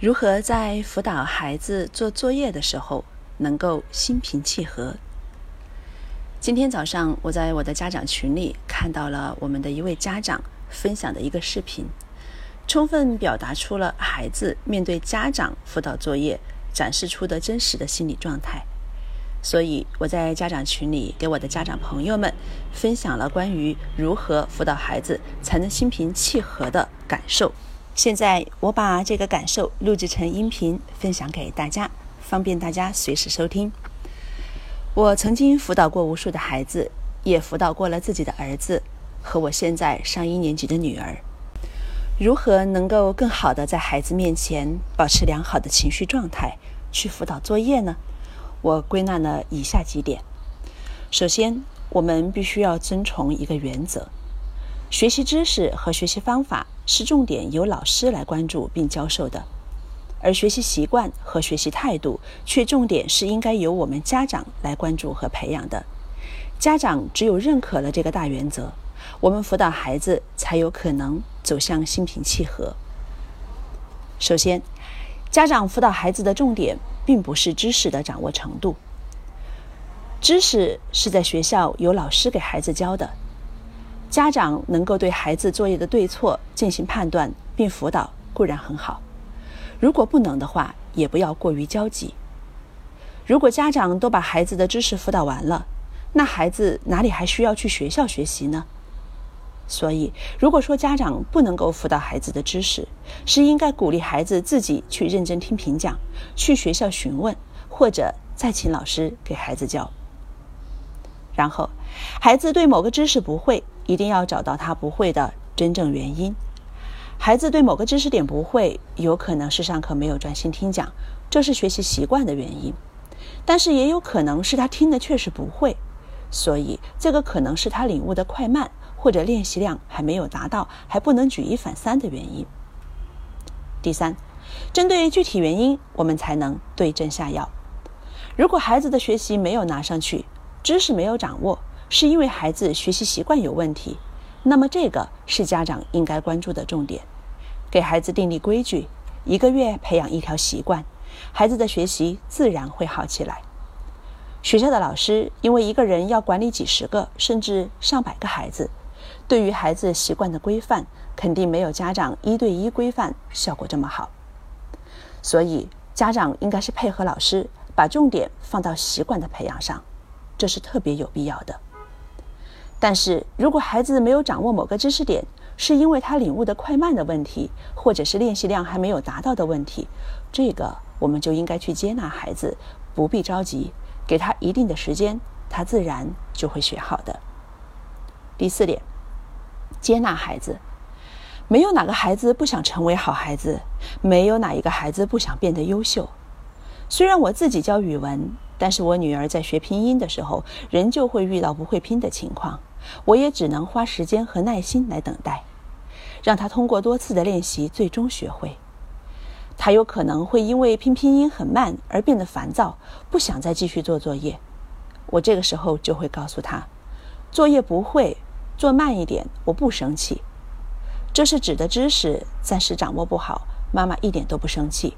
如何在辅导孩子做作业的时候能够心平气和？今天早上我在我的家长群里看到了我们的一位家长分享的一个视频，充分表达出了孩子面对家长辅导作业展示出的真实的心理状态。所以我在家长群里给我的家长朋友们分享了关于如何辅导孩子才能心平气和的感受。现在我把这个感受录制成音频，分享给大家，方便大家随时收听。我曾经辅导过无数的孩子，也辅导过了自己的儿子和我现在上一年级的女儿。如何能够更好的在孩子面前保持良好的情绪状态去辅导作业呢？我归纳了以下几点：首先，我们必须要遵从一个原则。学习知识和学习方法是重点由老师来关注并教授的，而学习习惯和学习态度却重点是应该由我们家长来关注和培养的。家长只有认可了这个大原则，我们辅导孩子才有可能走向心平气和。首先，家长辅导孩子的重点并不是知识的掌握程度，知识是在学校由老师给孩子教的。家长能够对孩子作业的对错进行判断并辅导固然很好，如果不能的话，也不要过于焦急。如果家长都把孩子的知识辅导完了，那孩子哪里还需要去学校学习呢？所以，如果说家长不能够辅导孩子的知识，是应该鼓励孩子自己去认真听评讲，去学校询问，或者再请老师给孩子教。然后，孩子对某个知识不会。一定要找到他不会的真正原因。孩子对某个知识点不会，有可能是上课没有专心听讲，这是学习习惯的原因；但是也有可能是他听的确实不会，所以这个可能是他领悟的快慢或者练习量还没有达到，还不能举一反三的原因。第三，针对具体原因，我们才能对症下药。如果孩子的学习没有拿上去，知识没有掌握。是因为孩子学习习惯有问题，那么这个是家长应该关注的重点。给孩子订立规矩，一个月培养一条习惯，孩子的学习自然会好起来。学校的老师因为一个人要管理几十个甚至上百个孩子，对于孩子习惯的规范，肯定没有家长一对一规范效果这么好。所以家长应该是配合老师，把重点放到习惯的培养上，这是特别有必要的。但是如果孩子没有掌握某个知识点，是因为他领悟的快慢的问题，或者是练习量还没有达到的问题，这个我们就应该去接纳孩子，不必着急，给他一定的时间，他自然就会学好的。第四点，接纳孩子，没有哪个孩子不想成为好孩子，没有哪一个孩子不想变得优秀。虽然我自己教语文，但是我女儿在学拼音的时候，仍旧会遇到不会拼的情况。我也只能花时间和耐心来等待，让他通过多次的练习最终学会。他有可能会因为拼拼音很慢而变得烦躁，不想再继续做作业。我这个时候就会告诉他，作业不会做慢一点，我不生气。这是指的知识暂时掌握不好，妈妈一点都不生气。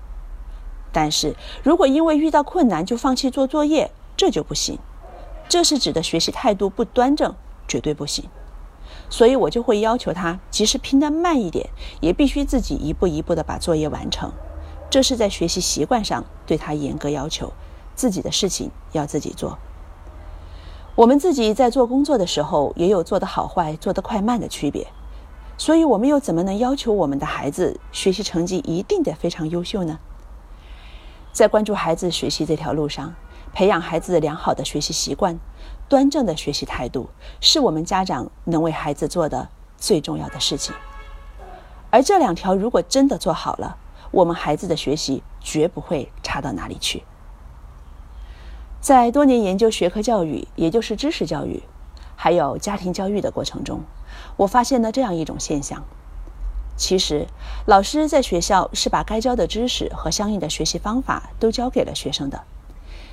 但是如果因为遇到困难就放弃做作业，这就不行。这是指的学习态度不端正。绝对不行，所以我就会要求他，即使拼得慢一点，也必须自己一步一步的把作业完成。这是在学习习惯上对他严格要求，自己的事情要自己做。我们自己在做工作的时候，也有做得好坏、做得快慢的区别，所以我们又怎么能要求我们的孩子学习成绩一定得非常优秀呢？在关注孩子学习这条路上，培养孩子良好的学习习惯。端正的学习态度是我们家长能为孩子做的最重要的事情，而这两条如果真的做好了，我们孩子的学习绝不会差到哪里去。在多年研究学科教育，也就是知识教育，还有家庭教育的过程中，我发现了这样一种现象：其实，老师在学校是把该教的知识和相应的学习方法都教给了学生的，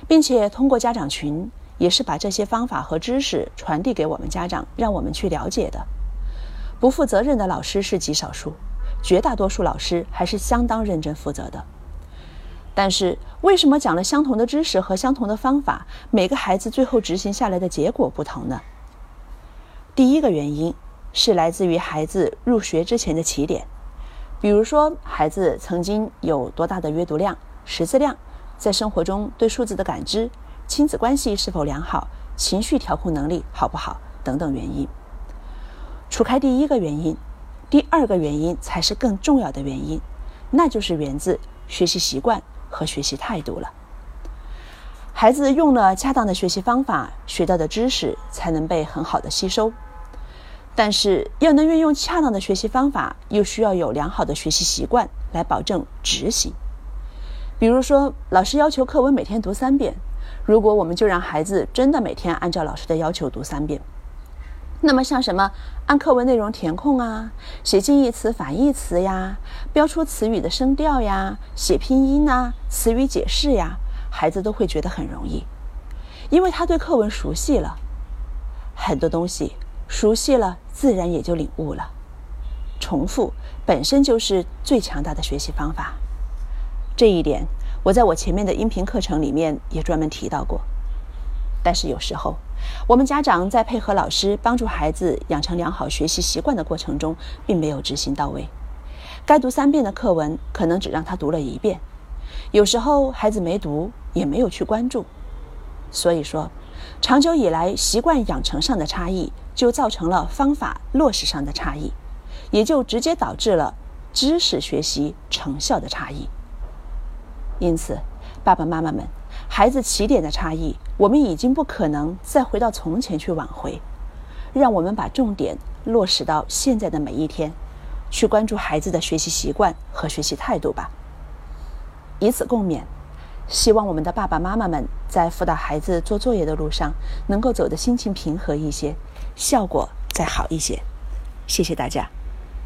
并且通过家长群。也是把这些方法和知识传递给我们家长，让我们去了解的。不负责任的老师是极少数，绝大多数老师还是相当认真负责的。但是为什么讲了相同的知识和相同的方法，每个孩子最后执行下来的结果不同呢？第一个原因是来自于孩子入学之前的起点，比如说孩子曾经有多大的阅读量、识字量，在生活中对数字的感知、亲子关系是否良好、情绪调控能力好不好等等原因。除开第一个原因，第二个原因才是更重要的原因，那就是源自学习习惯和学习态度了。孩子用了恰当的学习方法，学到的知识才能被很好的吸收。但是要能运用恰当的学习方法，又需要有良好的学习习惯来保证执行。比如说，老师要求课文每天读三遍，如果我们就让孩子真的每天按照老师的要求读三遍。那么像什么按课文内容填空啊，写近义词反义词呀，标出词语的声调呀，写拼音呐，词语解释呀，孩子都会觉得很容易，因为他对课文熟悉了，很多东西熟悉了，自然也就领悟了。重复本身就是最强大的学习方法，这一点我在我前面的音频课程里面也专门提到过。但是有时候，我们家长在配合老师帮助孩子养成良好学习习惯的过程中，并没有执行到位。该读三遍的课文，可能只让他读了一遍。有时候孩子没读，也没有去关注。所以说，长久以来习惯养成上的差异，就造成了方法落实上的差异，也就直接导致了知识学习成效的差异。因此，爸爸妈妈们。孩子起点的差异，我们已经不可能再回到从前去挽回。让我们把重点落实到现在的每一天，去关注孩子的学习习惯和学习态度吧。以此共勉，希望我们的爸爸妈妈们在辅导孩子做作业的路上，能够走得心情平和一些，效果再好一些。谢谢大家。